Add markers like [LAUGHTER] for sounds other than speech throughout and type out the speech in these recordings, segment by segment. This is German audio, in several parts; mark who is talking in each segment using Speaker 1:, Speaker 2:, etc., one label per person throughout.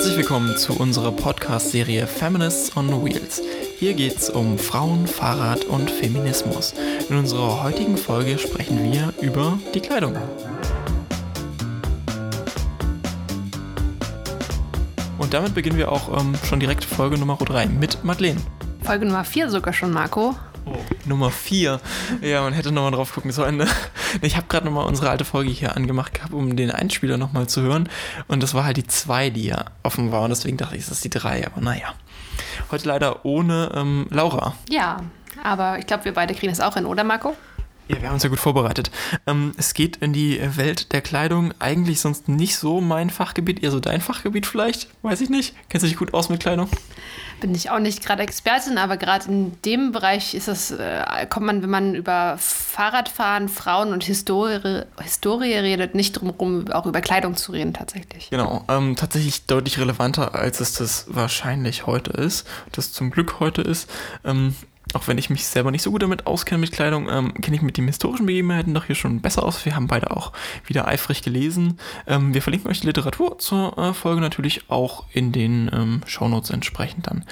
Speaker 1: Herzlich willkommen zu unserer Podcast-Serie Feminists on Wheels. Hier geht es um Frauen, Fahrrad und Feminismus. In unserer heutigen Folge sprechen wir über die Kleidung. Und damit beginnen wir auch ähm, schon direkt Folge Nummer 3 mit Madeleine.
Speaker 2: Folge Nummer 4 sogar schon, Marco.
Speaker 1: Oh. Nummer 4. Ja, man hätte nochmal drauf gucken sollen. Ne? [LAUGHS] Ich habe gerade nochmal unsere alte Folge hier angemacht gehabt, um den Einspieler nochmal zu hören. Und das war halt die 2, die ja offen war. Und deswegen dachte ich, ist die 3. Aber naja. Heute leider ohne ähm, Laura.
Speaker 2: Ja, aber ich glaube, wir beide kriegen das auch hin, oder Marco?
Speaker 1: Ja, wir haben uns ja gut vorbereitet. Ähm, es geht in die Welt der Kleidung. Eigentlich sonst nicht so mein Fachgebiet, eher so dein Fachgebiet vielleicht. Weiß ich nicht. Kennst du dich gut aus mit Kleidung?
Speaker 2: bin ich auch nicht gerade Expertin, aber gerade in dem Bereich ist es, äh, kommt man, wenn man über Fahrradfahren, Frauen und Historie, Historie redet, nicht drum herum, auch über Kleidung zu reden tatsächlich.
Speaker 1: Genau, ähm, tatsächlich deutlich relevanter, als es das wahrscheinlich heute ist, das zum Glück heute ist. Ähm, auch wenn ich mich selber nicht so gut damit auskenne mit Kleidung, ähm, kenne ich mit den historischen Begebenheiten doch hier schon besser aus. Wir haben beide auch wieder eifrig gelesen. Ähm, wir verlinken euch die Literatur zur äh, Folge natürlich auch in den ähm, Shownotes entsprechend dann.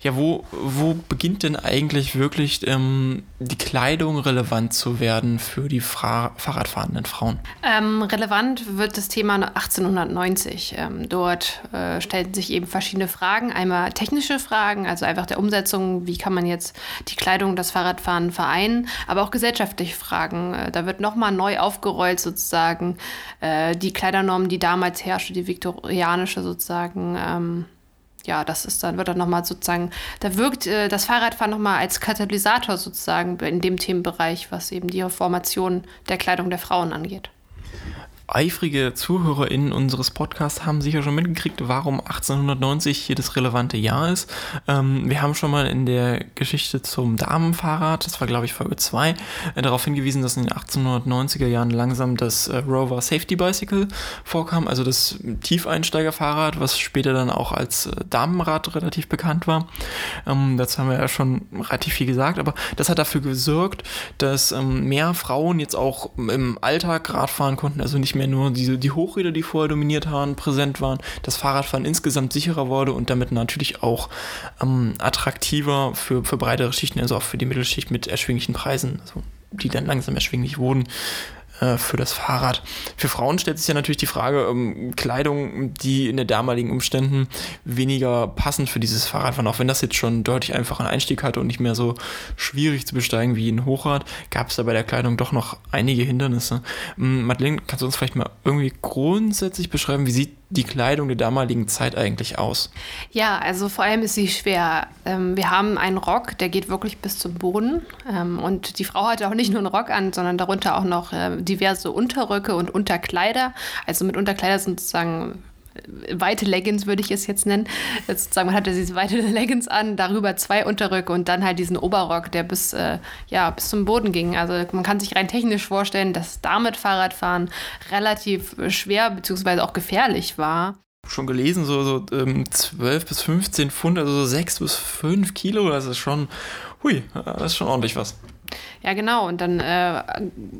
Speaker 1: Ja, wo, wo beginnt denn eigentlich wirklich ähm, die Kleidung relevant zu werden für die Fra Fahrradfahrenden Frauen?
Speaker 2: Ähm, relevant wird das Thema 1890. Ähm, dort äh, stellten sich eben verschiedene Fragen. Einmal technische Fragen, also einfach der Umsetzung, wie kann man jetzt die Kleidung, das Fahrradfahren vereinen, aber auch gesellschaftliche Fragen. Äh, da wird nochmal neu aufgerollt sozusagen äh, die Kleidernorm, die damals herrschte, die viktorianische sozusagen. Ähm, ja, das ist dann, wird dann nochmal sozusagen, da wirkt äh, das Fahrradfahren nochmal als Katalysator sozusagen in dem Themenbereich, was eben die Formation der Kleidung der Frauen angeht
Speaker 1: eifrige ZuhörerInnen unseres Podcasts haben sicher schon mitgekriegt, warum 1890 hier das relevante Jahr ist. Ähm, wir haben schon mal in der Geschichte zum Damenfahrrad, das war glaube ich Folge 2, äh, darauf hingewiesen, dass in den 1890er Jahren langsam das äh, Rover Safety Bicycle vorkam, also das Tiefeinsteigerfahrrad, was später dann auch als äh, Damenrad relativ bekannt war. Ähm, dazu haben wir ja schon relativ viel gesagt, aber das hat dafür gesorgt, dass ähm, mehr Frauen jetzt auch im Alltag Rad fahren konnten, also nicht mehr nur diese, die Hochräder, die vorher dominiert haben, präsent waren, das Fahrradfahren insgesamt sicherer wurde und damit natürlich auch ähm, attraktiver für, für breitere Schichten, also auch für die Mittelschicht mit erschwinglichen Preisen, also die dann langsam erschwinglich wurden, äh, für das Fahrrad. Für Frauen stellt sich ja natürlich die Frage, ähm, Kleidung, die in den damaligen Umständen weniger passend für dieses Fahrrad waren, auch wenn das jetzt schon deutlich einfachen Einstieg hatte und nicht mehr so schwierig zu besteigen wie ein Hochrad, gab es da bei der Kleidung doch noch einige Hindernisse. Ähm, Madeleine, kannst du uns vielleicht mal irgendwie grundsätzlich beschreiben, wie sieht die Kleidung der damaligen Zeit eigentlich aus?
Speaker 2: Ja, also vor allem ist sie schwer. Ähm, wir haben einen Rock, der geht wirklich bis zum Boden. Ähm, und die Frau hatte auch nicht nur einen Rock an, sondern darunter auch noch äh, diverse Unterröcke und Unterkleider. Also mit Unterkleider sind sozusagen weite Leggings würde ich es jetzt nennen. Sozusagen, man hatte diese weite [LAUGHS] Leggings an, darüber zwei Unterröcke und dann halt diesen Oberrock, der bis, äh, ja, bis zum Boden ging. Also man kann sich rein technisch vorstellen, dass damit Fahrradfahren relativ schwer bzw. auch gefährlich war.
Speaker 1: Schon gelesen, so, so ähm, 12 bis 15 Pfund, also so 6 bis 5 Kilo, das ist schon, hui, das ist schon ordentlich was.
Speaker 2: Ja, genau. Und dann äh,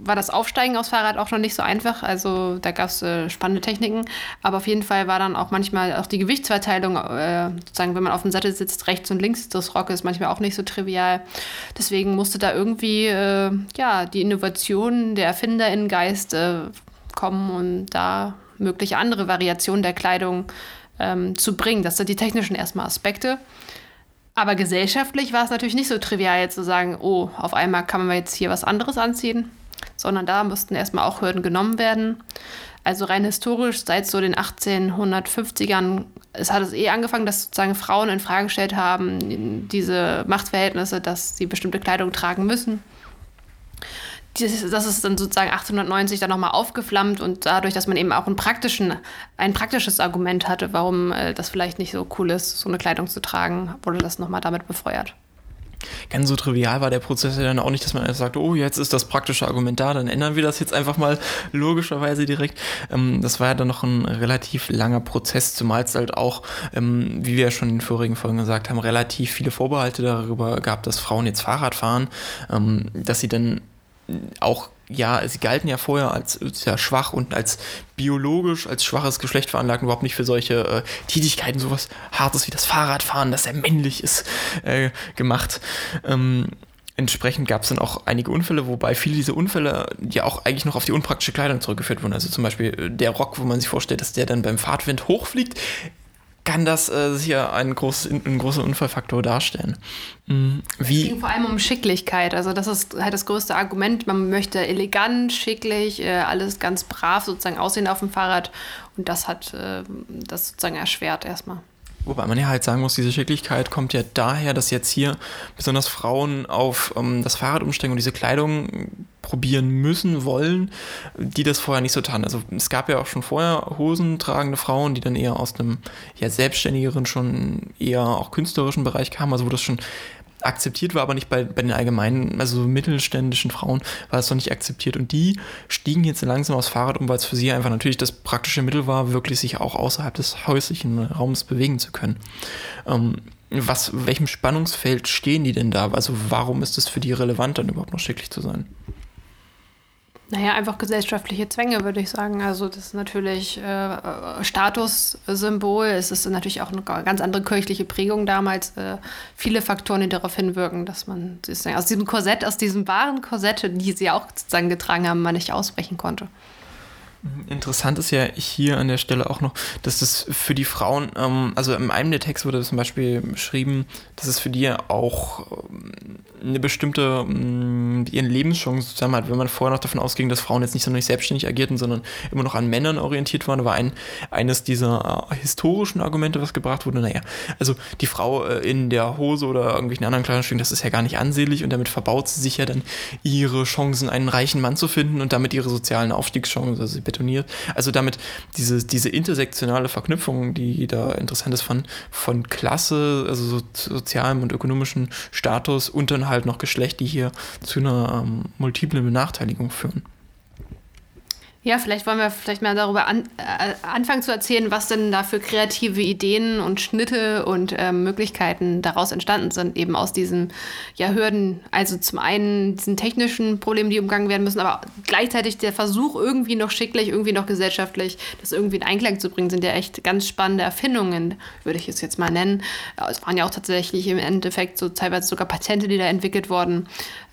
Speaker 2: war das Aufsteigen aufs Fahrrad auch schon nicht so einfach. Also da gab es äh, spannende Techniken. Aber auf jeden Fall war dann auch manchmal auch die Gewichtsverteilung, äh, sozusagen, wenn man auf dem Sattel sitzt, rechts und links des Rockes, manchmal auch nicht so trivial. Deswegen musste da irgendwie äh, ja, die Innovation, der Erfinderinnengeist äh, kommen und da mögliche andere Variationen der Kleidung ähm, zu bringen. Das sind die technischen erstmal Aspekte. Aber gesellschaftlich war es natürlich nicht so trivial, jetzt zu sagen, oh, auf einmal kann man jetzt hier was anderes anziehen, sondern da mussten erstmal auch Hürden genommen werden. Also rein historisch, seit so den 1850ern, es hat es eh angefangen, dass sozusagen Frauen in Frage gestellt haben, diese Machtverhältnisse, dass sie bestimmte Kleidung tragen müssen das ist dann sozusagen 1890 dann nochmal aufgeflammt und dadurch, dass man eben auch einen praktischen, ein praktisches Argument hatte, warum äh, das vielleicht nicht so cool ist, so eine Kleidung zu tragen, wurde das nochmal damit befeuert.
Speaker 1: Ganz so trivial war der Prozess ja dann auch nicht, dass man erst sagt, oh, jetzt ist das praktische Argument da, dann ändern wir das jetzt einfach mal [LAUGHS] logischerweise direkt. Ähm, das war ja dann noch ein relativ langer Prozess, zumal es halt auch, ähm, wie wir ja schon in den vorigen Folgen gesagt haben, relativ viele Vorbehalte darüber gab, dass Frauen jetzt Fahrrad fahren, ähm, dass sie dann auch ja, sie galten ja vorher als sehr schwach und als biologisch, als schwaches Geschlecht veranlagt, überhaupt nicht für solche äh, Tätigkeiten, sowas Hartes wie das Fahrradfahren, das sehr männlich ist, äh, gemacht. Ähm, entsprechend gab es dann auch einige Unfälle, wobei viele dieser Unfälle ja auch eigentlich noch auf die unpraktische Kleidung zurückgeführt wurden. Also zum Beispiel äh, der Rock, wo man sich vorstellt, dass der dann beim Fahrtwind hochfliegt, kann das äh, sicher ein, großes, ein großer Unfallfaktor darstellen.
Speaker 2: Mhm. Wie es ging vor allem um Schicklichkeit. Also das ist halt das größte Argument. Man möchte elegant, schicklich, äh, alles ganz brav sozusagen aussehen auf dem Fahrrad. Und das hat äh, das sozusagen erschwert erstmal.
Speaker 1: Wobei man ja halt sagen muss, diese Schicklichkeit kommt ja daher, dass jetzt hier besonders Frauen auf ähm, das Fahrrad umsteigen und diese Kleidung probieren müssen, wollen, die das vorher nicht so taten. Also es gab ja auch schon vorher hosentragende Frauen, die dann eher aus einem ja, selbstständigeren, schon eher auch künstlerischen Bereich kamen, also wo das schon akzeptiert war, aber nicht bei, bei den allgemeinen, also mittelständischen Frauen war es noch nicht akzeptiert. Und die stiegen jetzt langsam aufs Fahrrad um, weil es für sie einfach natürlich das praktische Mittel war, wirklich sich auch außerhalb des häuslichen Raums bewegen zu können. Ähm, was, welchem Spannungsfeld stehen die denn da? Also warum ist es für die relevant, dann überhaupt noch schicklich zu sein?
Speaker 2: Naja, einfach gesellschaftliche Zwänge, würde ich sagen. Also das ist natürlich äh, Statussymbol. Es ist natürlich auch eine ganz andere kirchliche Prägung damals. Äh, viele Faktoren, die darauf hinwirken, dass man aus diesem Korsett, aus diesem wahren Korsett, die sie auch sozusagen getragen haben, man nicht ausbrechen konnte.
Speaker 1: Interessant ist ja hier an der Stelle auch noch, dass das für die Frauen, ähm, also in einem der Texte wurde zum Beispiel beschrieben, dass es für die auch ähm, eine bestimmte, ähm, ihren Lebenschancen zusammen hat. Wenn man vorher noch davon ausging, dass Frauen jetzt nicht so nicht selbstständig agierten, sondern immer noch an Männern orientiert waren, war ein, eines dieser äh, historischen Argumente, was gebracht wurde. Naja, also die Frau äh, in der Hose oder irgendwelchen anderen Kleidungsstücken, das ist ja gar nicht ansehlich und damit verbaut sie sich ja dann ihre Chancen, einen reichen Mann zu finden und damit ihre sozialen Aufstiegschancen. Also sie betoniert. Also damit diese, diese intersektionale Verknüpfung, die da interessant ist von, von Klasse, also so, sozialem und ökonomischem Status und dann halt noch Geschlecht, die hier zu einer ähm, multiplen Benachteiligung führen.
Speaker 2: Ja, vielleicht wollen wir vielleicht mal darüber an, äh, anfangen zu erzählen, was denn da für kreative Ideen und Schnitte und äh, Möglichkeiten daraus entstanden sind, eben aus diesen ja, Hürden. Also zum einen diesen technischen Problemen, die umgangen werden müssen, aber gleichzeitig der Versuch, irgendwie noch schicklich, irgendwie noch gesellschaftlich, das irgendwie in Einklang zu bringen, sind ja echt ganz spannende Erfindungen, würde ich es jetzt mal nennen. Es waren ja auch tatsächlich im Endeffekt so teilweise sogar Patente, die da entwickelt wurden.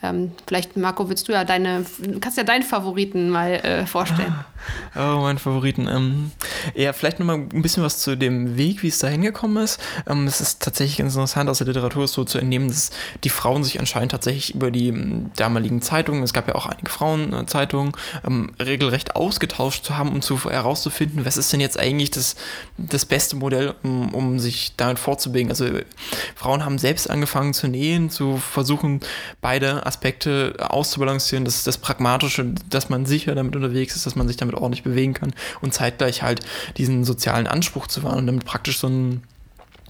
Speaker 2: Ähm, vielleicht, Marco, willst du ja deine, kannst ja deinen Favoriten mal äh, vorstellen. [LAUGHS]
Speaker 1: Oh, mein Favoriten. Ähm, ja, vielleicht nochmal ein bisschen was zu dem Weg, wie es da hingekommen ist. Ähm, es ist tatsächlich ganz interessant, aus der Literatur so zu entnehmen, dass die Frauen sich anscheinend tatsächlich über die ähm, damaligen Zeitungen, es gab ja auch einige Frauenzeitungen, ähm, regelrecht ausgetauscht zu haben, um zu, herauszufinden, was ist denn jetzt eigentlich das, das beste Modell, um, um sich damit vorzubewegen. Also Frauen haben selbst angefangen zu nähen, zu versuchen, beide Aspekte auszubalancieren. Das, das Pragmatische, dass man sicher damit unterwegs ist, dass man sich damit ordentlich bewegen kann und zeitgleich halt diesen sozialen Anspruch zu wahren und damit praktisch so ein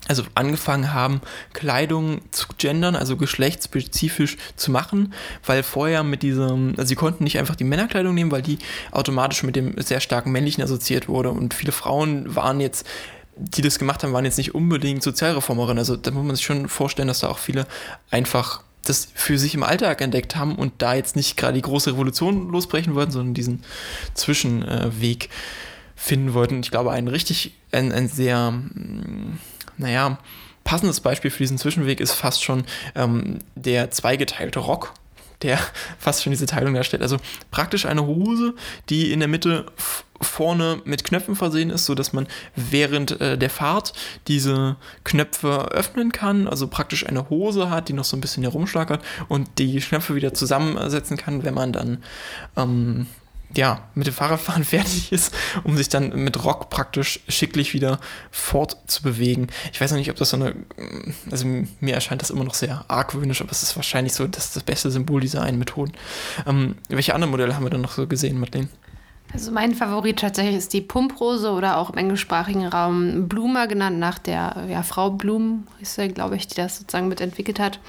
Speaker 1: also angefangen haben, Kleidung zu gendern, also geschlechtsspezifisch zu machen, weil vorher mit diesem, also sie konnten nicht einfach die Männerkleidung nehmen, weil die automatisch mit dem sehr starken männlichen assoziiert wurde und viele Frauen waren jetzt die das gemacht haben, waren jetzt nicht unbedingt Sozialreformerinnen. Also da muss man sich schon vorstellen, dass da auch viele einfach das für sich im Alltag entdeckt haben und da jetzt nicht gerade die große Revolution losbrechen wollten, sondern diesen Zwischenweg finden wollten. Ich glaube, ein richtig, ein, ein sehr, mm, naja, passendes Beispiel für diesen Zwischenweg ist fast schon ähm, der zweigeteilte Rock, der fast schon diese Teilung darstellt. Also praktisch eine Hose, die in der Mitte vorne mit Knöpfen versehen ist, sodass man während äh, der Fahrt diese Knöpfe öffnen kann, also praktisch eine Hose hat, die noch so ein bisschen herumschlagert und die Knöpfe wieder zusammensetzen kann, wenn man dann ähm, ja, mit dem Fahrradfahren [LAUGHS] fertig ist, um sich dann mit Rock praktisch schicklich wieder fortzubewegen. Ich weiß noch nicht, ob das so eine, also mir erscheint das immer noch sehr argwöhnisch, aber es ist wahrscheinlich so das, das beste Symbol dieser einen Methoden. Ähm, welche anderen Modelle haben wir dann noch so gesehen, Madeleine?
Speaker 2: Also mein Favorit tatsächlich ist die Pumprose oder auch im englischsprachigen Raum Bluma genannt, nach der ja, Frau Blum, ist glaube ich, die das sozusagen mitentwickelt hat.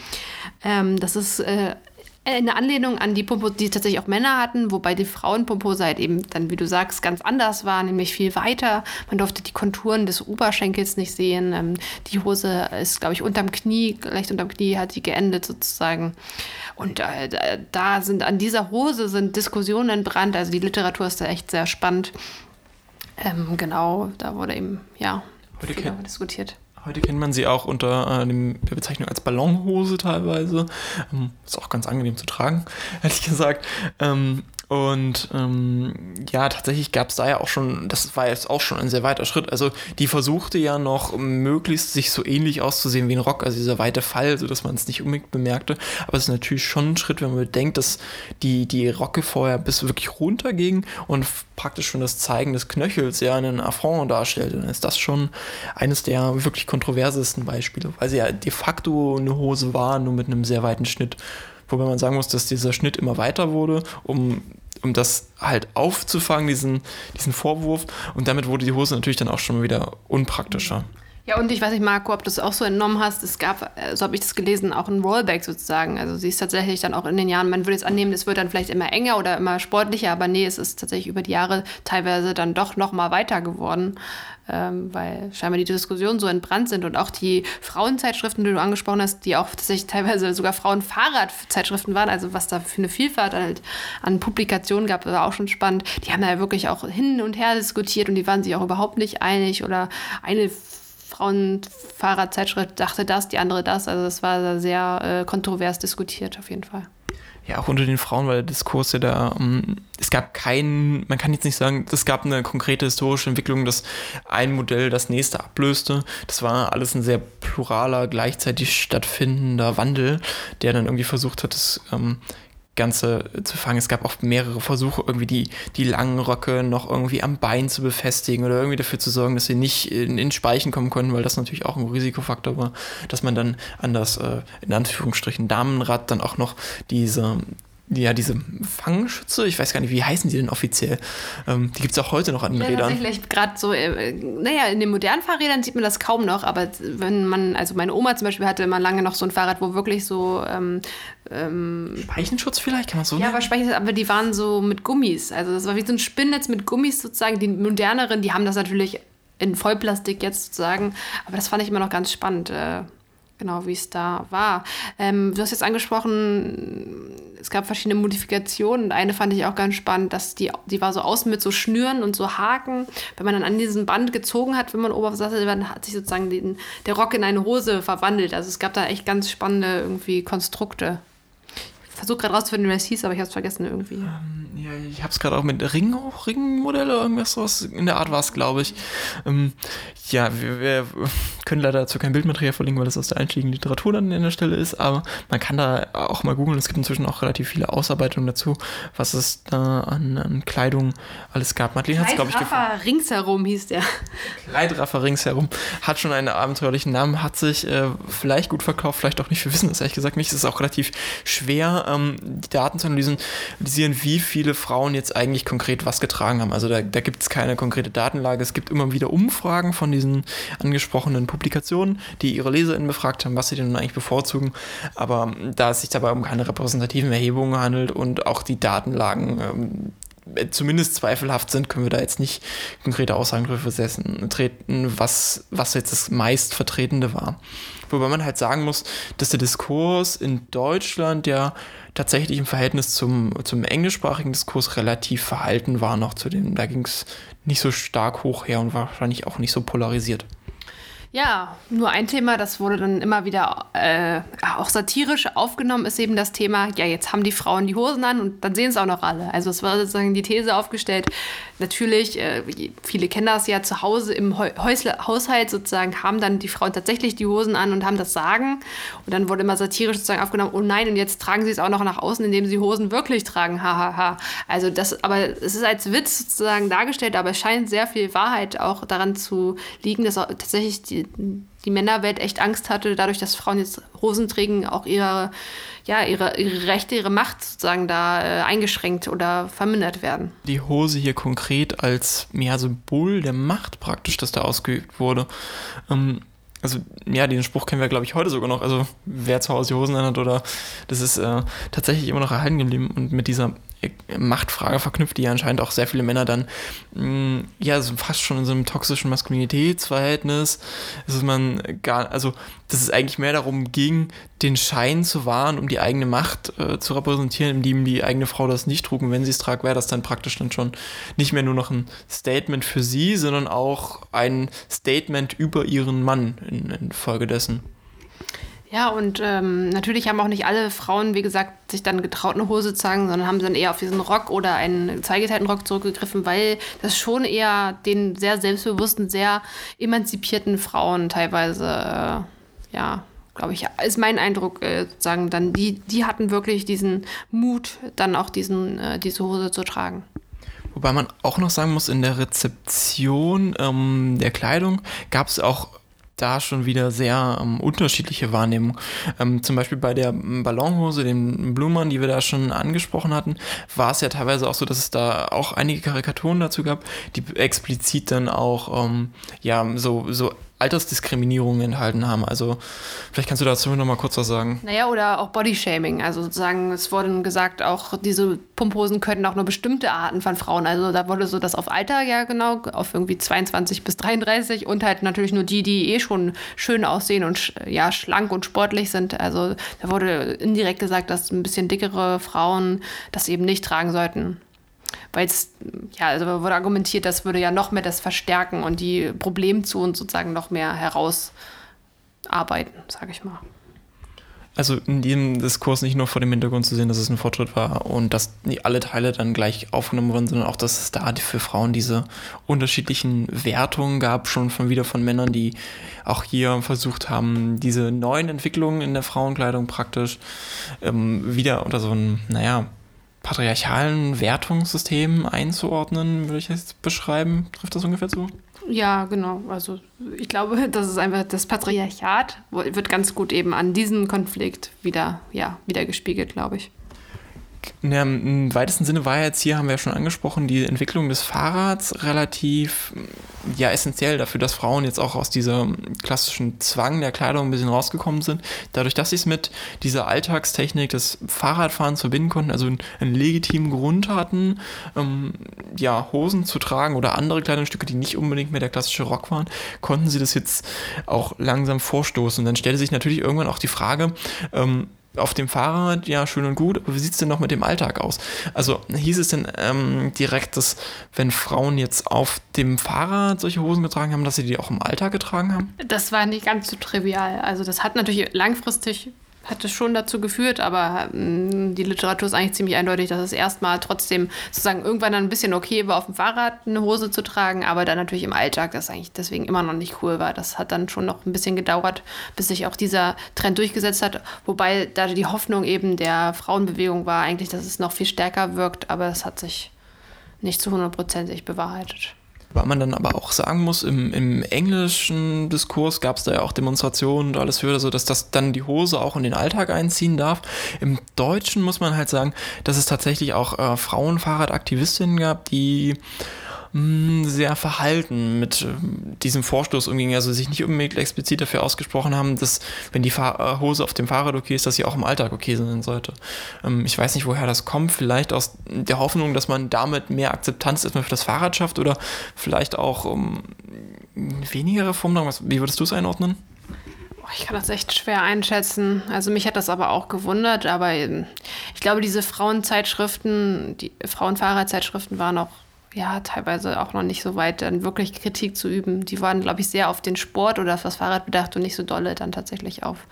Speaker 2: Ähm, das ist äh, eine Anlehnung an die Pompos, die tatsächlich auch Männer hatten, wobei die Frauenpompose halt eben dann, wie du sagst, ganz anders war, nämlich viel weiter. Man durfte die Konturen des Oberschenkels nicht sehen. Ähm, die Hose ist, glaube ich, unterm Knie, leicht unterm Knie hat die geendet sozusagen. Und äh, da sind an dieser Hose sind Diskussionen entbrannt. Also die Literatur ist da echt sehr spannend. Ähm, genau, da wurde eben, ja,
Speaker 1: viel diskutiert. Heute kennt man sie auch unter äh, der Bezeichnung als Ballonhose teilweise. Ähm, ist auch ganz angenehm zu tragen, [LAUGHS] ehrlich gesagt. Ähm, und ähm, ja, tatsächlich gab es da ja auch schon, das war jetzt auch schon ein sehr weiter Schritt. Also die versuchte ja noch möglichst sich so ähnlich auszusehen wie ein Rock, also dieser weite Fall, sodass man es nicht unbedingt bemerkte. Aber es ist natürlich schon ein Schritt, wenn man bedenkt, dass die, die Rocke vorher bis wirklich runter ging und praktisch schon das Zeigen des Knöchels ja einen Affront darstellte. Dann ist das schon eines der wirklich kontroversesten Beispiele, weil sie ja de facto eine Hose war, nur mit einem sehr weiten Schnitt. Wobei man sagen muss, dass dieser Schnitt immer weiter wurde, um, um das halt aufzufangen, diesen, diesen Vorwurf. Und damit wurde die Hose natürlich dann auch schon wieder unpraktischer.
Speaker 2: Ja, und ich weiß nicht, Marco, ob du es auch so entnommen hast. Es gab, so habe ich das gelesen, auch ein Rollback sozusagen. Also sie ist tatsächlich dann auch in den Jahren, man würde jetzt annehmen, es wird dann vielleicht immer enger oder immer sportlicher, aber nee, es ist tatsächlich über die Jahre teilweise dann doch noch mal weiter geworden, ähm, weil scheinbar die Diskussionen so entbrannt sind und auch die Frauenzeitschriften, die du angesprochen hast, die auch tatsächlich teilweise sogar Frauenfahrradzeitschriften waren, also was da für eine Vielfalt halt an Publikationen gab, war auch schon spannend. Die haben ja wirklich auch hin und her diskutiert und die waren sich auch überhaupt nicht einig oder eine Frauenfahrradzeitschrift dachte das, die andere das. Also das war sehr äh, kontrovers diskutiert auf jeden Fall.
Speaker 1: Ja, auch unter den Frauen war der Diskurs ja da, um, ähm, es gab keinen, man kann jetzt nicht sagen, es gab eine konkrete historische Entwicklung, dass ein Modell das nächste ablöste. Das war alles ein sehr pluraler, gleichzeitig stattfindender Wandel, der dann irgendwie versucht hat, das ähm, Ganze zu fangen. Es gab auch mehrere Versuche, irgendwie die, die langen Röcke noch irgendwie am Bein zu befestigen oder irgendwie dafür zu sorgen, dass sie nicht in, in Speichen kommen können, weil das natürlich auch ein Risikofaktor war, dass man dann an das, äh, in Anführungsstrichen, Damenrad dann auch noch diese, ja, diese Fangschütze, ich weiß gar nicht, wie heißen die denn offiziell? Ähm, die gibt es auch heute noch an den ja, Rädern.
Speaker 2: Tatsächlich gerade so, äh, naja, in den modernen Fahrrädern sieht man das kaum noch, aber wenn man, also meine Oma zum Beispiel hatte immer lange noch so ein Fahrrad, wo wirklich so. Ähm,
Speaker 1: ähm, Speichenschutz vielleicht, kann man so
Speaker 2: Ja, aber Speichenschutz, aber die waren so mit Gummis. Also das war wie so ein Spinnnetz mit Gummis sozusagen. Die moderneren, die haben das natürlich in Vollplastik jetzt sozusagen, aber das fand ich immer noch ganz spannend. Äh, genau, wie es da war. Ähm, du hast jetzt angesprochen, es gab verschiedene Modifikationen. Eine fand ich auch ganz spannend, dass die, die war so außen mit so Schnüren und so Haken. Wenn man dann an diesem Band gezogen hat, wenn man oben saß, dann hat sich sozusagen den, der Rock in eine Hose verwandelt. Also es gab da echt ganz spannende irgendwie Konstrukte versuche gerade rauszufinden, wie es hieß, aber ich habe es vergessen irgendwie.
Speaker 1: Ähm, ja, ich habe es gerade auch mit Ring, Ringmodelle, irgendwas sowas in der Art war es, glaube ich. Ähm, ja, wir, wir, können leider dazu kein Bildmaterial verlinken, weil das aus der einschlägigen Literatur dann an der Stelle ist, aber man kann da auch mal googeln. Es gibt inzwischen auch relativ viele Ausarbeitungen dazu, was es da an, an Kleidung alles gab.
Speaker 2: Madeleine hat es, glaube ich, gefunden. ringsherum hieß der.
Speaker 1: Kleidraffer ringsherum. Hat schon einen abenteuerlichen Namen, hat sich äh, vielleicht gut verkauft, vielleicht auch nicht. Wir wissen es ehrlich gesagt nicht. Es ist auch relativ schwer, ähm, die Daten zu analysieren, wie viele Frauen jetzt eigentlich konkret was getragen haben. Also da, da gibt es keine konkrete Datenlage. Es gibt immer wieder Umfragen von diesen angesprochenen Publikationen, die ihre LeserInnen befragt haben, was sie denn eigentlich bevorzugen. Aber da es sich dabei um keine repräsentativen Erhebungen handelt und auch die Datenlagen ähm, zumindest zweifelhaft sind, können wir da jetzt nicht konkrete Aussagen darüber treten, was, was jetzt das meist Vertretende war. Wobei man halt sagen muss, dass der Diskurs in Deutschland ja tatsächlich im Verhältnis zum, zum englischsprachigen Diskurs relativ verhalten war noch zu dem. Da ging es nicht so stark hoch her und wahrscheinlich auch nicht so polarisiert.
Speaker 2: Ja, nur ein Thema, das wurde dann immer wieder äh, auch satirisch aufgenommen, ist eben das Thema, ja, jetzt haben die Frauen die Hosen an und dann sehen es auch noch alle. Also es war sozusagen die These aufgestellt, natürlich, äh, viele kennen das ja zu Hause im Häusle Haushalt sozusagen, haben dann die Frauen tatsächlich die Hosen an und haben das Sagen. Und dann wurde immer satirisch sozusagen aufgenommen, oh nein, und jetzt tragen sie es auch noch nach außen, indem sie Hosen wirklich tragen, hahaha. Ha, ha. Also das, aber es ist als Witz sozusagen dargestellt, aber es scheint sehr viel Wahrheit auch daran zu liegen, dass tatsächlich die die Männerwelt echt Angst hatte, dadurch, dass Frauen jetzt Hosen tragen, auch ihre, ja, ihre, ihre Rechte, ihre Macht sozusagen da äh, eingeschränkt oder vermindert werden.
Speaker 1: Die Hose hier konkret als ja, Symbol der Macht praktisch, das da ausgeübt wurde. Ähm, also ja, den Spruch kennen wir, glaube ich, heute sogar noch. Also wer zu Hause die Hosen anhat oder das ist äh, tatsächlich immer noch erhalten geblieben und mit dieser Machtfrage verknüpft, die anscheinend auch sehr viele Männer dann mh, mm, ja so fast schon in so einem toxischen Maskulinitätsverhältnis, dass man gar, also dass es eigentlich mehr darum ging, den Schein zu wahren, um die eigene Macht äh, zu repräsentieren, indem die eigene Frau das nicht trug und wenn sie es trag, wäre das dann praktisch dann schon nicht mehr nur noch ein Statement für sie, sondern auch ein Statement über ihren Mann in, in Folge dessen.
Speaker 2: Ja, und ähm, natürlich haben auch nicht alle Frauen, wie gesagt, sich dann getraut, eine Hose zu tragen, sondern haben dann eher auf diesen Rock oder einen zweigeteilten Rock zurückgegriffen, weil das schon eher den sehr selbstbewussten, sehr emanzipierten Frauen teilweise, äh, ja, glaube ich, ist mein Eindruck, äh, sozusagen, dann die, die hatten wirklich diesen Mut, dann auch diesen, äh, diese Hose zu tragen.
Speaker 1: Wobei man auch noch sagen muss, in der Rezeption ähm, der Kleidung gab es auch da schon wieder sehr ähm, unterschiedliche Wahrnehmungen. Ähm, zum Beispiel bei der Ballonhose, den Blumen, die wir da schon angesprochen hatten, war es ja teilweise auch so, dass es da auch einige Karikaturen dazu gab, die explizit dann auch ähm, ja so, so Altersdiskriminierungen enthalten haben. Also vielleicht kannst du dazu noch mal kurz was sagen.
Speaker 2: Naja, oder auch Bodyshaming. Also sozusagen, es wurde gesagt, auch diese Pumphosen könnten auch nur bestimmte Arten von Frauen. Also da wurde so das auf Alter, ja genau, auf irgendwie 22 bis 33 und halt natürlich nur die, die eh schon schön aussehen und ja, schlank und sportlich sind. Also da wurde indirekt gesagt, dass ein bisschen dickere Frauen das eben nicht tragen sollten weil es, ja, also wurde argumentiert, das würde ja noch mehr das verstärken und die Problemzonen sozusagen noch mehr herausarbeiten, sage ich mal.
Speaker 1: Also in diesem Diskurs nicht nur vor dem Hintergrund zu sehen, dass es ein Fortschritt war und dass alle Teile dann gleich aufgenommen wurden, sondern auch, dass es da für Frauen diese unterschiedlichen Wertungen gab, schon von wieder von Männern, die auch hier versucht haben, diese neuen Entwicklungen in der Frauenkleidung praktisch ähm, wieder unter so ein, naja, patriarchalen Wertungssystem einzuordnen, würde ich jetzt beschreiben. Trifft das ungefähr zu?
Speaker 2: Ja, genau. Also ich glaube, das ist einfach das Patriarchat wird ganz gut eben an diesem Konflikt wieder, ja, wieder gespiegelt, glaube ich.
Speaker 1: Ja, Im weitesten Sinne war jetzt hier, haben wir ja schon angesprochen, die Entwicklung des Fahrrads relativ ja, essentiell dafür, dass Frauen jetzt auch aus diesem klassischen Zwang der Kleidung ein bisschen rausgekommen sind. Dadurch, dass sie es mit dieser Alltagstechnik des Fahrradfahrens verbinden konnten, also einen, einen legitimen Grund hatten, ähm, ja, Hosen zu tragen oder andere Kleidungsstücke, die nicht unbedingt mehr der klassische Rock waren, konnten sie das jetzt auch langsam vorstoßen. Und dann stellte sich natürlich irgendwann auch die Frage, ähm, auf dem Fahrrad, ja, schön und gut, aber wie sieht es denn noch mit dem Alltag aus? Also hieß es denn ähm, direkt, dass wenn Frauen jetzt auf dem Fahrrad solche Hosen getragen haben, dass sie die auch im Alltag getragen haben?
Speaker 2: Das war nicht ganz so trivial. Also das hat natürlich langfristig hat es schon dazu geführt, aber ähm, die Literatur ist eigentlich ziemlich eindeutig, dass es erstmal trotzdem sozusagen irgendwann dann ein bisschen okay war, auf dem Fahrrad eine Hose zu tragen, aber dann natürlich im Alltag das eigentlich deswegen immer noch nicht cool war. Das hat dann schon noch ein bisschen gedauert, bis sich auch dieser Trend durchgesetzt hat, wobei da die Hoffnung eben der Frauenbewegung war eigentlich, dass es noch viel stärker wirkt, aber es hat sich nicht zu hundertprozentig bewahrheitet.
Speaker 1: Weil man dann aber auch sagen muss, im, im englischen Diskurs gab es da ja auch Demonstrationen und alles für, also dass das dann die Hose auch in den Alltag einziehen darf. Im Deutschen muss man halt sagen, dass es tatsächlich auch äh, Frauenfahrradaktivistinnen gab, die hm, sehr verhalten mit äh, diesem Vorstoß umging, also sich nicht unbedingt explizit dafür ausgesprochen haben, dass wenn die äh, Hose auf dem Fahrrad okay ist, dass sie auch im Alltag okay sein sollte. Ähm, ich weiß nicht, woher das kommt, vielleicht aus der Hoffnung, dass man damit mehr Akzeptanz erstmal für das Fahrrad schafft oder vielleicht auch um, weniger Reformen. Wie würdest du es einordnen?
Speaker 2: Ich kann das echt schwer einschätzen. Also mich hat das aber auch gewundert, aber ähm, ich glaube, diese Frauenzeitschriften, die Frauenfahrradzeitschriften waren auch ja, teilweise auch noch nicht so weit, dann wirklich Kritik zu üben. Die waren, glaube ich, sehr auf den Sport oder auf das Fahrrad bedacht und nicht so dolle dann tatsächlich auf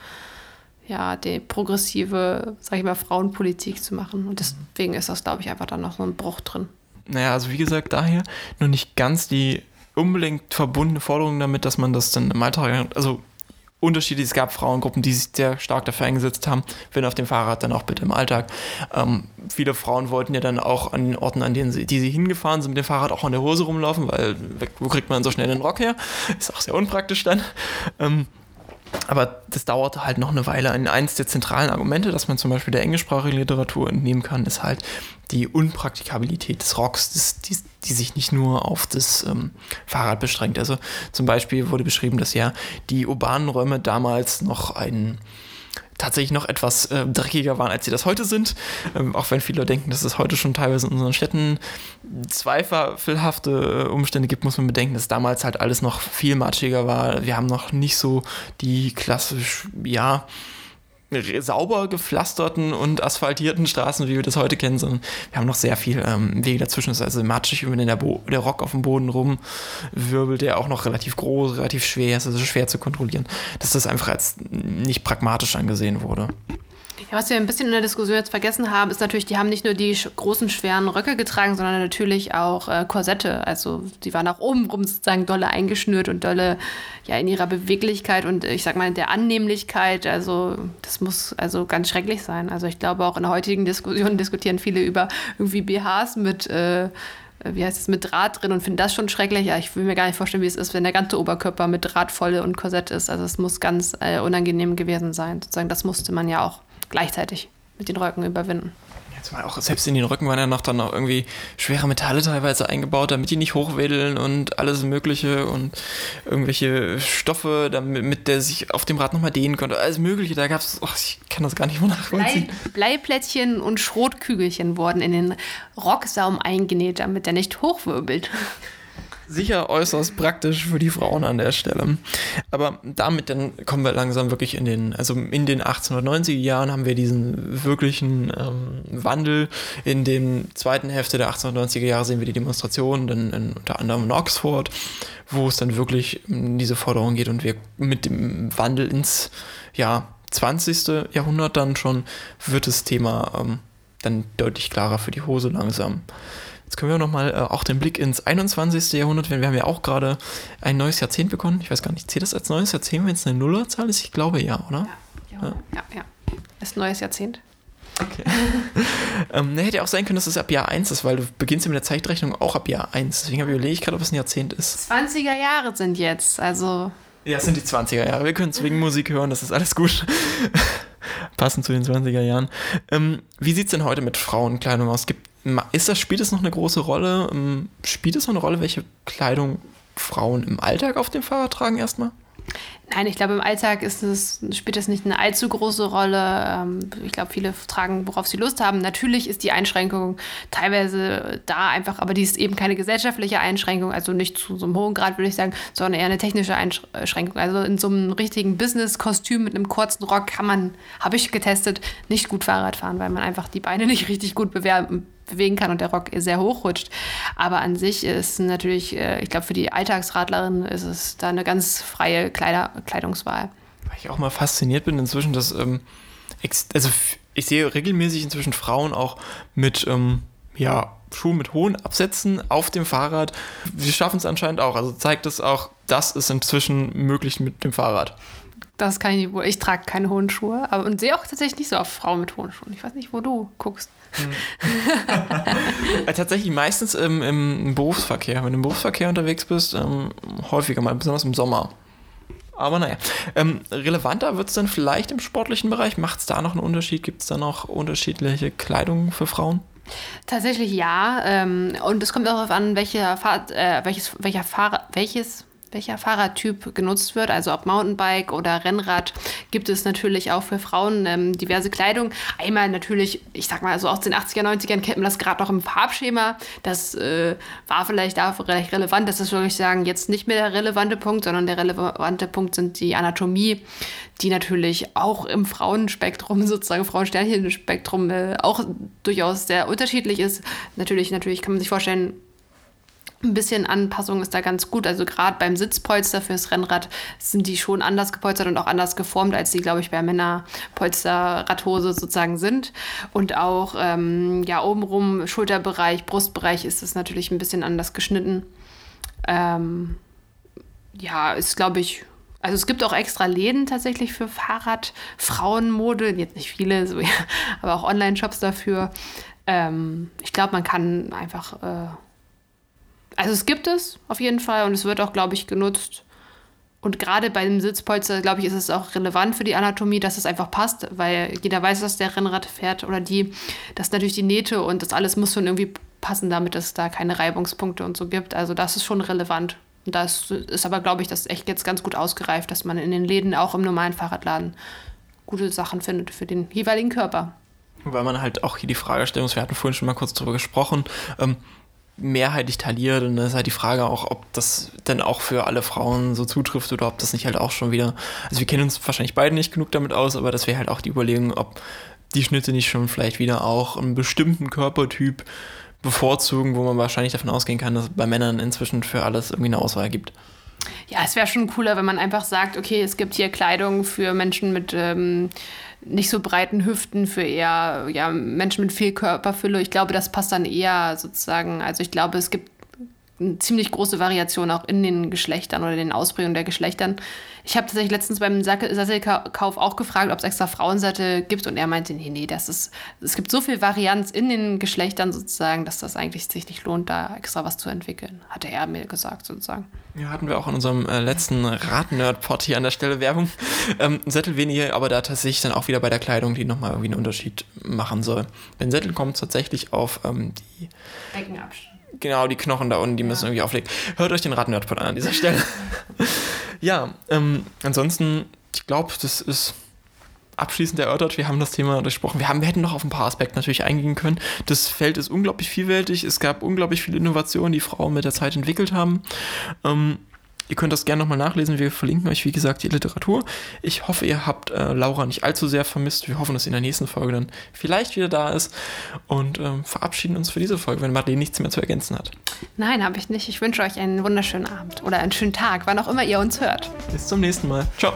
Speaker 2: ja, die progressive, sag ich mal, Frauenpolitik zu machen. Und deswegen ist das, glaube ich, einfach dann noch so ein Bruch drin.
Speaker 1: Naja, also wie gesagt, daher nur nicht ganz die unbedingt verbundene Forderung damit, dass man das dann im Alltag, also unterschiedlich. Es gab Frauengruppen, die sich sehr stark dafür eingesetzt haben, wenn auf dem Fahrrad, dann auch bitte im Alltag. Ähm, viele Frauen wollten ja dann auch an den Orten, an denen sie, die sie hingefahren sind, mit dem Fahrrad auch an der Hose rumlaufen, weil wo kriegt man so schnell den Rock her? Ist auch sehr unpraktisch dann. Ähm, aber das dauerte halt noch eine Weile. Eines der zentralen Argumente, dass man zum Beispiel der englischsprachigen Literatur entnehmen kann, ist halt die Unpraktikabilität des Rocks, das, die, die, sich nicht nur auf das ähm, Fahrrad beschränkt. Also zum Beispiel wurde beschrieben, dass ja die urbanen Räume damals noch ein tatsächlich noch etwas äh, dreckiger waren, als sie das heute sind. Ähm, auch wenn viele denken, dass es heute schon teilweise in unseren Städten zweifelhafte äh, Umstände gibt, muss man bedenken, dass damals halt alles noch viel matschiger war. Wir haben noch nicht so die klassisch, ja, sauber gepflasterten und asphaltierten Straßen, wie wir das heute kennen, sondern wir haben noch sehr viel ähm, Wege dazwischen. Es ist also matschig, wenn der, der Rock auf dem Boden rumwirbelt, der auch noch relativ groß, relativ schwer ist, also schwer zu kontrollieren, dass das einfach als nicht pragmatisch angesehen wurde.
Speaker 2: Ja, was wir ein bisschen in der Diskussion jetzt vergessen haben, ist natürlich, die haben nicht nur die großen, schweren Röcke getragen, sondern natürlich auch äh, Korsette. Also die waren auch obenrum sozusagen dolle eingeschnürt und dolle ja, in ihrer Beweglichkeit und ich sag mal in der Annehmlichkeit. Also das muss also ganz schrecklich sein. Also ich glaube auch in der heutigen Diskussion [LAUGHS] diskutieren viele über irgendwie BHs mit äh, wie heißt es, mit Draht drin und finde das schon schrecklich. Ja, ich will mir gar nicht vorstellen, wie es ist, wenn der ganze Oberkörper mit Draht voll und Korsett ist. Also es muss ganz äh, unangenehm gewesen sein. Sozusagen, das musste man ja auch gleichzeitig mit den Röcken überwinden.
Speaker 1: Jetzt mal auch selbst in den Rücken waren ja noch dann noch irgendwie schwere Metalle teilweise eingebaut, damit die nicht hochwedeln und alles Mögliche und irgendwelche Stoffe, damit mit der sich auf dem Rad nochmal dehnen konnte. Alles Mögliche, da gab es, ich kann das gar nicht mehr nachvollziehen.
Speaker 2: Blei, Bleiplättchen und Schrotkügelchen wurden in den Rocksaum eingenäht, damit der nicht hochwirbelt
Speaker 1: sicher äußerst praktisch für die Frauen an der Stelle. Aber damit dann kommen wir langsam wirklich in den, also in den 1890er Jahren haben wir diesen wirklichen ähm, Wandel. In den zweiten Hälfte der 1890er Jahre sehen wir die Demonstrationen, dann in, unter anderem in Oxford, wo es dann wirklich um diese Forderung geht und wir mit dem Wandel ins ja, 20. Jahrhundert dann schon wird das Thema ähm, dann deutlich klarer für die Hose langsam. Jetzt können wir nochmal äh, auch den Blick ins 21. Jahrhundert, wenn wir haben ja auch gerade ein neues Jahrzehnt begonnen. Ich weiß gar nicht, zählt das als neues Jahrzehnt, wenn es eine Nullerzahl ist? Ich glaube ja, oder?
Speaker 2: Ja, ja, ja. ja. Ist ein neues Jahrzehnt.
Speaker 1: Okay. [LAUGHS] ähm, ne, hätte ja auch sein können, dass es ab Jahr 1 ist, weil du beginnst ja mit der Zeitrechnung auch ab Jahr 1. Deswegen überlege ich gerade, ob es ein Jahrzehnt ist.
Speaker 2: 20er Jahre sind jetzt, also.
Speaker 1: Ja, es sind die 20er Jahre. Wir können zwingen Musik hören, das ist alles gut. [LAUGHS] Passend zu den 20er Jahren. Ähm, wie sieht es denn heute mit Frauenkleidung aus? Gibt ist das, spielt es noch eine große Rolle? Ähm, spielt es noch eine Rolle, welche Kleidung Frauen im Alltag auf dem Fahrrad tragen erstmal?
Speaker 2: Nein, ich glaube, im Alltag es, spielt es nicht eine allzu große Rolle. Ähm, ich glaube, viele tragen, worauf sie Lust haben. Natürlich ist die Einschränkung teilweise da einfach, aber die ist eben keine gesellschaftliche Einschränkung, also nicht zu so einem hohen Grad, würde ich sagen, sondern eher eine technische Einschränkung. Also in so einem richtigen Business-Kostüm mit einem kurzen Rock kann man, habe ich getestet, nicht gut Fahrrad fahren, weil man einfach die Beine nicht richtig gut bewerben bewegen kann und der Rock sehr hoch rutscht. Aber an sich ist natürlich, äh, ich glaube, für die Alltagsradlerin ist es da eine ganz freie Kleider Kleidungswahl.
Speaker 1: Weil ich auch mal fasziniert bin inzwischen, dass, ähm, also ich sehe regelmäßig inzwischen Frauen auch mit, ähm, ja, Schuhen mit hohen Absätzen auf dem Fahrrad. Sie schaffen es anscheinend auch. Also zeigt es auch, das ist inzwischen möglich mit dem Fahrrad.
Speaker 2: Das kann ich nicht wohl. Ich trage keine hohen Schuhe, aber und sehe auch tatsächlich nicht so auf Frauen mit hohen Schuhen. Ich weiß nicht, wo du guckst. [LAUGHS]
Speaker 1: Äh, tatsächlich meistens im, im, Berufsverkehr. Wenn du im Berufsverkehr unterwegs bist, ähm, häufiger mal, besonders im Sommer. Aber naja, ähm, relevanter wird es dann vielleicht im sportlichen Bereich. Macht es da noch einen Unterschied? Gibt es da noch unterschiedliche Kleidung für Frauen?
Speaker 2: Tatsächlich ja. Ähm, und es kommt auch darauf an, welcher Fahr äh, welches, welcher Fahrer, welches welcher Fahrradtyp genutzt wird, also ob Mountainbike oder Rennrad, gibt es natürlich auch für Frauen ähm, diverse Kleidung. Einmal natürlich, ich sag mal, so aus den 80er, 90ern kennt man das gerade noch im Farbschema. Das äh, war vielleicht dafür recht relevant. Das ist, würde ich sagen, jetzt nicht mehr der relevante Punkt, sondern der relevante Punkt sind die Anatomie, die natürlich auch im Frauenspektrum, [LAUGHS] sozusagen Frauensternchen-Spektrum, äh, auch durchaus sehr unterschiedlich ist. Natürlich, natürlich kann man sich vorstellen, ein bisschen Anpassung ist da ganz gut. Also gerade beim Sitzpolster fürs Rennrad sind die schon anders gepolstert und auch anders geformt, als die, glaube ich, bei Männerpolsterradhose sozusagen sind. Und auch ähm, ja obenrum Schulterbereich, Brustbereich ist es natürlich ein bisschen anders geschnitten. Ähm, ja, ist glaube ich also es gibt auch extra Läden tatsächlich für Fahrrad, Frauenmode, jetzt nicht viele, so, [LAUGHS] ja, aber auch Online-Shops dafür. Ähm, ich glaube, man kann einfach äh, also es gibt es auf jeden Fall und es wird auch, glaube ich, genutzt. Und gerade bei dem Sitzpolster, glaube ich, ist es auch relevant für die Anatomie, dass es einfach passt, weil jeder weiß, dass der Rennrad fährt oder die, dass natürlich die Nähte und das alles muss schon irgendwie passen, damit es da keine Reibungspunkte und so gibt. Also das ist schon relevant. Und das ist aber, glaube ich, das echt jetzt ganz gut ausgereift, dass man in den Läden, auch im normalen Fahrradladen, gute Sachen findet für den jeweiligen Körper.
Speaker 1: Weil man halt auch hier die Fragestellung, wir hatten vorhin schon mal kurz drüber gesprochen, ähm, mehrheitlich taliert und da ist halt die Frage auch, ob das denn auch für alle Frauen so zutrifft oder ob das nicht halt auch schon wieder, also wir kennen uns wahrscheinlich beide nicht genug damit aus, aber das wäre halt auch die Überlegung, ob die Schnitte nicht schon vielleicht wieder auch einen bestimmten Körpertyp bevorzugen, wo man wahrscheinlich davon ausgehen kann, dass es bei Männern inzwischen für alles irgendwie eine Auswahl gibt.
Speaker 2: Ja, es wäre schon cooler, wenn man einfach sagt, okay, es gibt hier Kleidung für Menschen mit ähm, nicht so breiten Hüften, für eher ja, Menschen mit viel Körperfülle. Ich glaube, das passt dann eher sozusagen, also ich glaube, es gibt eine ziemlich große Variation auch in den Geschlechtern oder den Ausprägungen der Geschlechtern. Ich habe tatsächlich letztens beim Sattelkauf auch gefragt, ob es extra Frauensättel gibt und er meinte, nee, nee, das ist, es gibt so viel Varianz in den Geschlechtern sozusagen, dass das eigentlich sich nicht lohnt, da extra was zu entwickeln, hatte er mir gesagt sozusagen.
Speaker 1: Ja, hatten wir auch in unserem äh, letzten Rad-Nerd-Pod hier an der Stelle Werbung. Ähm, Sättel weniger, aber da tatsächlich dann auch wieder bei der Kleidung, die nochmal irgendwie einen Unterschied machen soll. Denn Sättel kommt tatsächlich auf ähm, die Beckenabstand genau, die Knochen da unten, die müssen irgendwie auflegen. Hört euch den Rad-Nerd-Pod an an dieser Stelle. [LAUGHS] ja, ähm, ansonsten, ich glaube, das ist abschließend erörtert. Wir haben das Thema durchsprochen. Wir, haben, wir hätten noch auf ein paar Aspekte natürlich eingehen können. Das Feld ist unglaublich vielfältig. Es gab unglaublich viele Innovationen, die Frauen mit der Zeit entwickelt haben. Ähm, Ihr könnt das gerne nochmal nachlesen. Wir verlinken euch, wie gesagt, die Literatur. Ich hoffe, ihr habt äh, Laura nicht allzu sehr vermisst. Wir hoffen, dass sie in der nächsten Folge dann vielleicht wieder da ist. Und ähm, verabschieden uns für diese Folge, wenn Madeleine nichts mehr zu ergänzen hat.
Speaker 2: Nein, habe ich nicht. Ich wünsche euch einen wunderschönen Abend oder einen schönen Tag, wann auch immer ihr uns hört.
Speaker 1: Bis zum nächsten Mal. Ciao.